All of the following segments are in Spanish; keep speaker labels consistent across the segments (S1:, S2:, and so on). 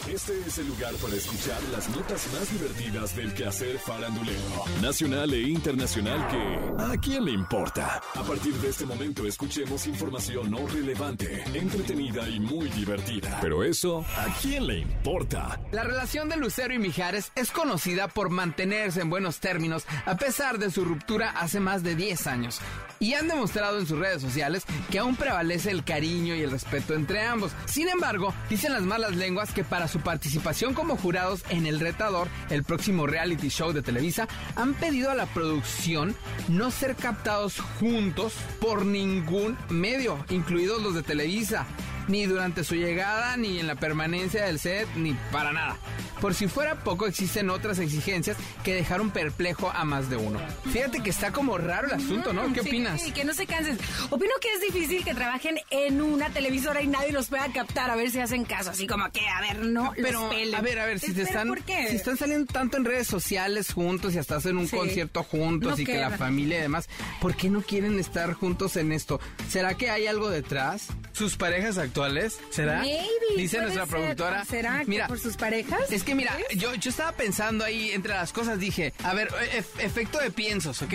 S1: Este es el lugar para escuchar las notas más divertidas del quehacer farandulero, nacional e internacional que ¿a quién le importa? A partir de este momento escuchemos información no relevante, entretenida y muy divertida. Pero eso, ¿a quién le importa?
S2: La relación de Lucero y Mijares es conocida por mantenerse en buenos términos a pesar de su ruptura hace más de 10 años. Y han demostrado en sus redes sociales que aún prevalece el cariño y el respeto entre ambos. Sin embargo, dicen las malas lenguas que para su participación como jurados en El Retador, el próximo reality show de Televisa, han pedido a la producción no ser captados juntos por ningún medio, incluidos los de Televisa ni durante su llegada, ni en la permanencia del set, ni para nada. Por si fuera poco, existen otras exigencias que dejaron perplejo a más de uno. Fíjate que está como raro el asunto, ¿no? ¿Qué opinas?
S3: Sí, que no se cansen. Opino que es difícil que trabajen en una televisora y nadie los pueda captar a ver si hacen caso. Así como que, a ver, no
S2: Pero,
S3: los
S2: a ver, a ver, si te están, si están saliendo tanto en redes sociales juntos y hasta hacen un concierto juntos y que la familia y demás, ¿por qué no quieren estar juntos en esto? ¿Será que hay algo detrás? ¿Sus parejas actuales? ¿Será?
S3: Maybe,
S2: Dice nuestra
S3: ser.
S2: productora.
S3: ¿Será que
S2: mira,
S3: por sus parejas?
S2: Es que mira, yo, yo estaba pensando ahí entre las cosas, dije, a ver, ef- efecto de piensos, ¿ok?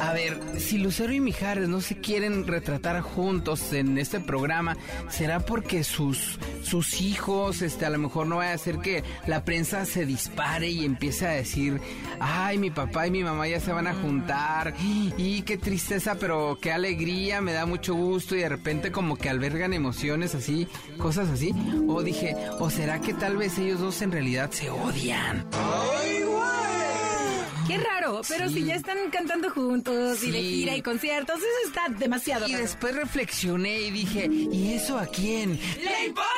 S2: A ver, si Lucero y Mijares no se quieren retratar juntos en este programa, ¿será porque sus, sus hijos, este, a lo mejor no vaya a hacer que la prensa se dispare y empiece a decir, ay, mi papá y mi mamá ya se van a juntar, y qué tristeza, pero qué alegría, me da mucho gusto, y de repente como que albergan emociones así, cosas así? O dije, ¿o será que tal vez ellos dos en realidad se odian?
S3: Qué raro, pero si ya están cantando juntos y de gira y conciertos, eso está demasiado
S2: Y
S3: raro.
S2: después reflexioné y dije, ¿y eso a quién?
S3: ¡Le importa!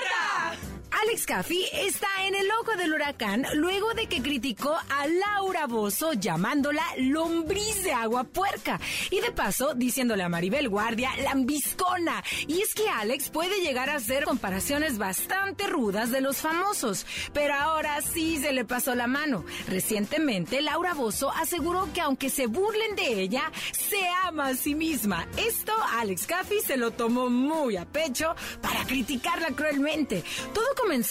S3: Alex Caffey está en el ojo del huracán luego de que criticó a Laura Bozo llamándola lombriz de agua puerca y de paso diciéndole a Maribel Guardia lambiscona. Y es que Alex puede llegar a hacer comparaciones bastante rudas de los famosos, pero ahora sí se le pasó la mano. Recientemente Laura Bozo aseguró que aunque se burlen de ella, se ama a sí misma. Esto Alex Caffey se lo tomó muy a pecho para criticarla cruelmente. Todo comenzó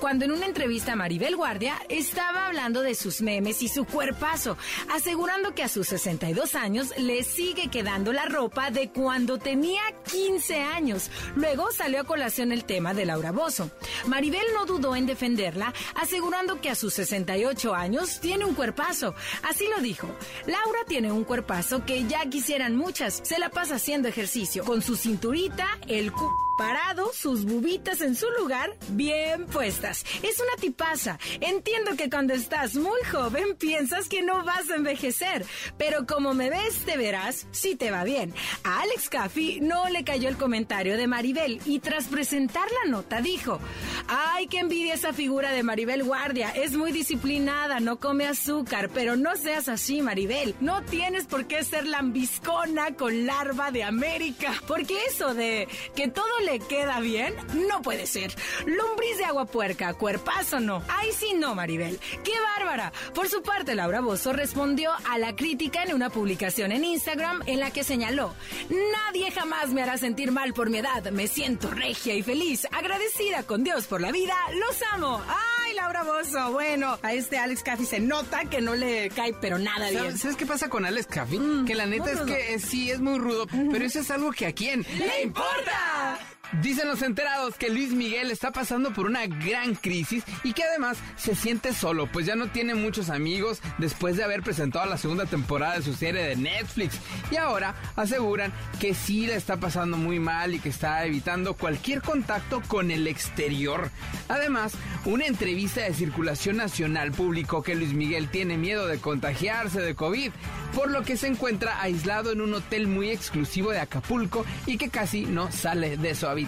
S3: cuando en una entrevista a Maribel Guardia estaba hablando de sus memes y su cuerpazo, asegurando que a sus 62 años le sigue quedando la ropa de cuando tenía 15 años. Luego salió a colación el tema de Laura Bozo. Maribel no dudó en defenderla, asegurando que a sus 68 años tiene un cuerpazo. Así lo dijo. Laura tiene un cuerpazo que ya quisieran muchas. Se la pasa haciendo ejercicio, con su cinturita, el cu parado, sus bubitas en su lugar, bien puestas. Es una tipaza. Entiendo que cuando estás muy joven piensas que no vas a envejecer, pero como me ves, te verás, sí te va bien. A Alex Caffey no le cayó el comentario de Maribel y tras presentar la nota dijo, ay, que envidia esa figura de Maribel Guardia, es muy disciplinada, no come azúcar, pero no seas así, Maribel. No tienes por qué ser lambiscona con larva de América, porque eso de que todo le queda bien, no puede ser. Lombriz de agua puerca, cuerpazo no. Ay, sí no, Maribel. ¡Qué bárbara! Por su parte, Laura Bozo respondió a la crítica en una publicación en Instagram en la que señaló, nadie jamás me hará sentir mal por mi edad. Me siento regia y feliz, agradecida con Dios por la vida. ¡Los amo! ¡Ay, Laura Bozo! Bueno, a este Alex Caffey se nota que no le cae pero nada bien.
S2: ¿Sabes, sabes qué pasa con Alex Caffey? que la neta es
S3: rudo.
S2: que eh, sí, es muy rudo, pero eso es algo que a quién
S3: ¡Le importa!
S2: Dicen los enterados que Luis Miguel está pasando por una gran crisis y que además se siente solo, pues ya no tiene muchos amigos después de haber presentado la segunda temporada de su serie de Netflix. Y ahora aseguran que sí la está pasando muy mal y que está evitando cualquier contacto con el exterior. Además, una entrevista de circulación nacional publicó que Luis Miguel tiene miedo de contagiarse de COVID, por lo que se encuentra aislado en un hotel muy exclusivo de Acapulco y que casi no sale de su habitación.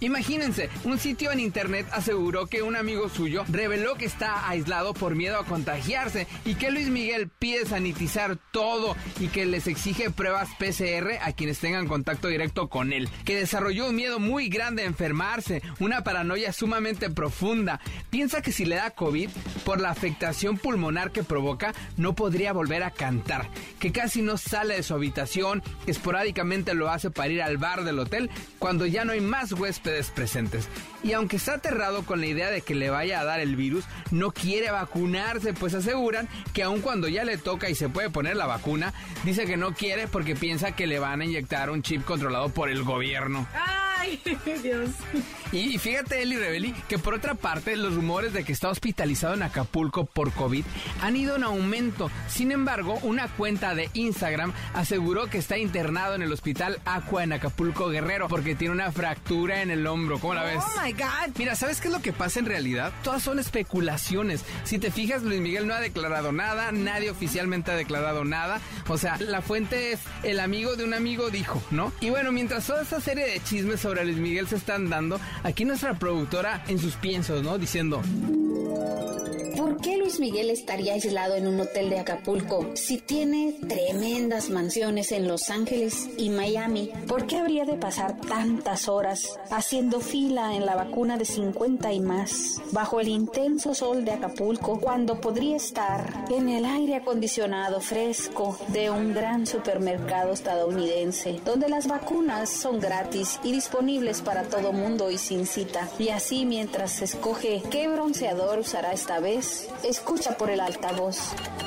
S2: Imagínense, un sitio en internet aseguró que un amigo suyo reveló que está aislado por miedo a contagiarse y que Luis Miguel pide sanitizar todo y que les exige pruebas PCR a quienes tengan contacto directo con él, que desarrolló un miedo muy grande a enfermarse, una paranoia sumamente profunda. Piensa que si le da COVID, por la afectación pulmonar que provoca, no podría volver a cantar, que casi no sale de su habitación, esporádicamente lo hace para ir al bar del hotel cuando ya no hay más huéspedes presentes. Y aunque está aterrado con la idea de que le vaya a dar el virus, no quiere vacunarse, pues aseguran que aun cuando ya le toca y se puede poner la vacuna, dice que no quiere porque piensa que le van a inyectar un chip controlado por el gobierno.
S3: Ay, Dios.
S2: Y fíjate, Eli Rebeli, que por otra parte, los rumores de que está hospitalizado en Acapulco por COVID han ido en aumento. Sin embargo, una cuenta de Instagram aseguró que está internado en el hospital Aqua en Acapulco Guerrero porque tiene una fractura en el hombro. ¿Cómo la ves?
S3: Oh my God.
S2: Mira, ¿sabes qué es lo que pasa en realidad? Todas son especulaciones. Si te fijas, Luis Miguel no ha declarado nada, nadie oficialmente ha declarado nada. O sea, la fuente es el amigo de un amigo dijo, ¿no? Y bueno, mientras toda esta serie de chismes sobre Luis Miguel se están dando, aquí nuestra productora en sus piensos, ¿no? Diciendo,
S4: ¿Por qué Luis Miguel estaría aislado en un hotel de Acapulco si tiene tremendas mansiones en Los Ángeles y Miami? ¿Por qué habría de pasar tantas horas haciendo fila en la vacuna de 50 y más bajo el intenso sol de Acapulco cuando podría estar en el aire acondicionado fresco de un gran supermercado estadounidense donde las vacunas son gratis y disponibles para todo mundo y sin cita? Y así mientras escoge qué bronceador usará esta vez, escucha por el altavoz.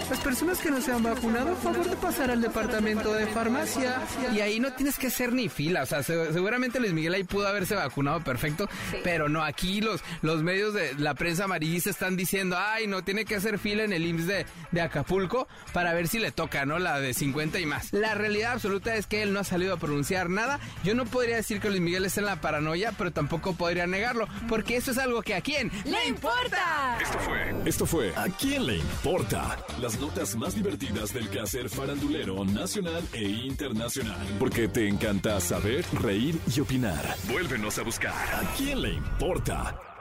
S2: Las personas que no se han vacunado, a favor de pasar al departamento de farmacia. Y ahí no tienes que hacer ni fila. O sea, se- seguramente Luis Miguel ahí pudo haberse vacunado perfecto. Pero no, aquí los, los medios de la prensa amarillista están diciendo, ay, no, tiene que hacer fila en el IMSS de, de Acapulco para ver si le toca, ¿no? La de 50 y más. La realidad absoluta es que él no ha salido a pronunciar nada. Yo no podría decir que Luis Miguel está en la paranoia, pero tampoco podría negarlo. Porque eso es algo que a quién
S3: ¡Le importa!
S1: Esto fue. Esto fue. ¿A quién le importa? Las notas más divertidas del quehacer farandulero nacional e internacional. Porque te encanta saber, reír y opinar. Vuélvenos a buscar. ¿A quién le importa?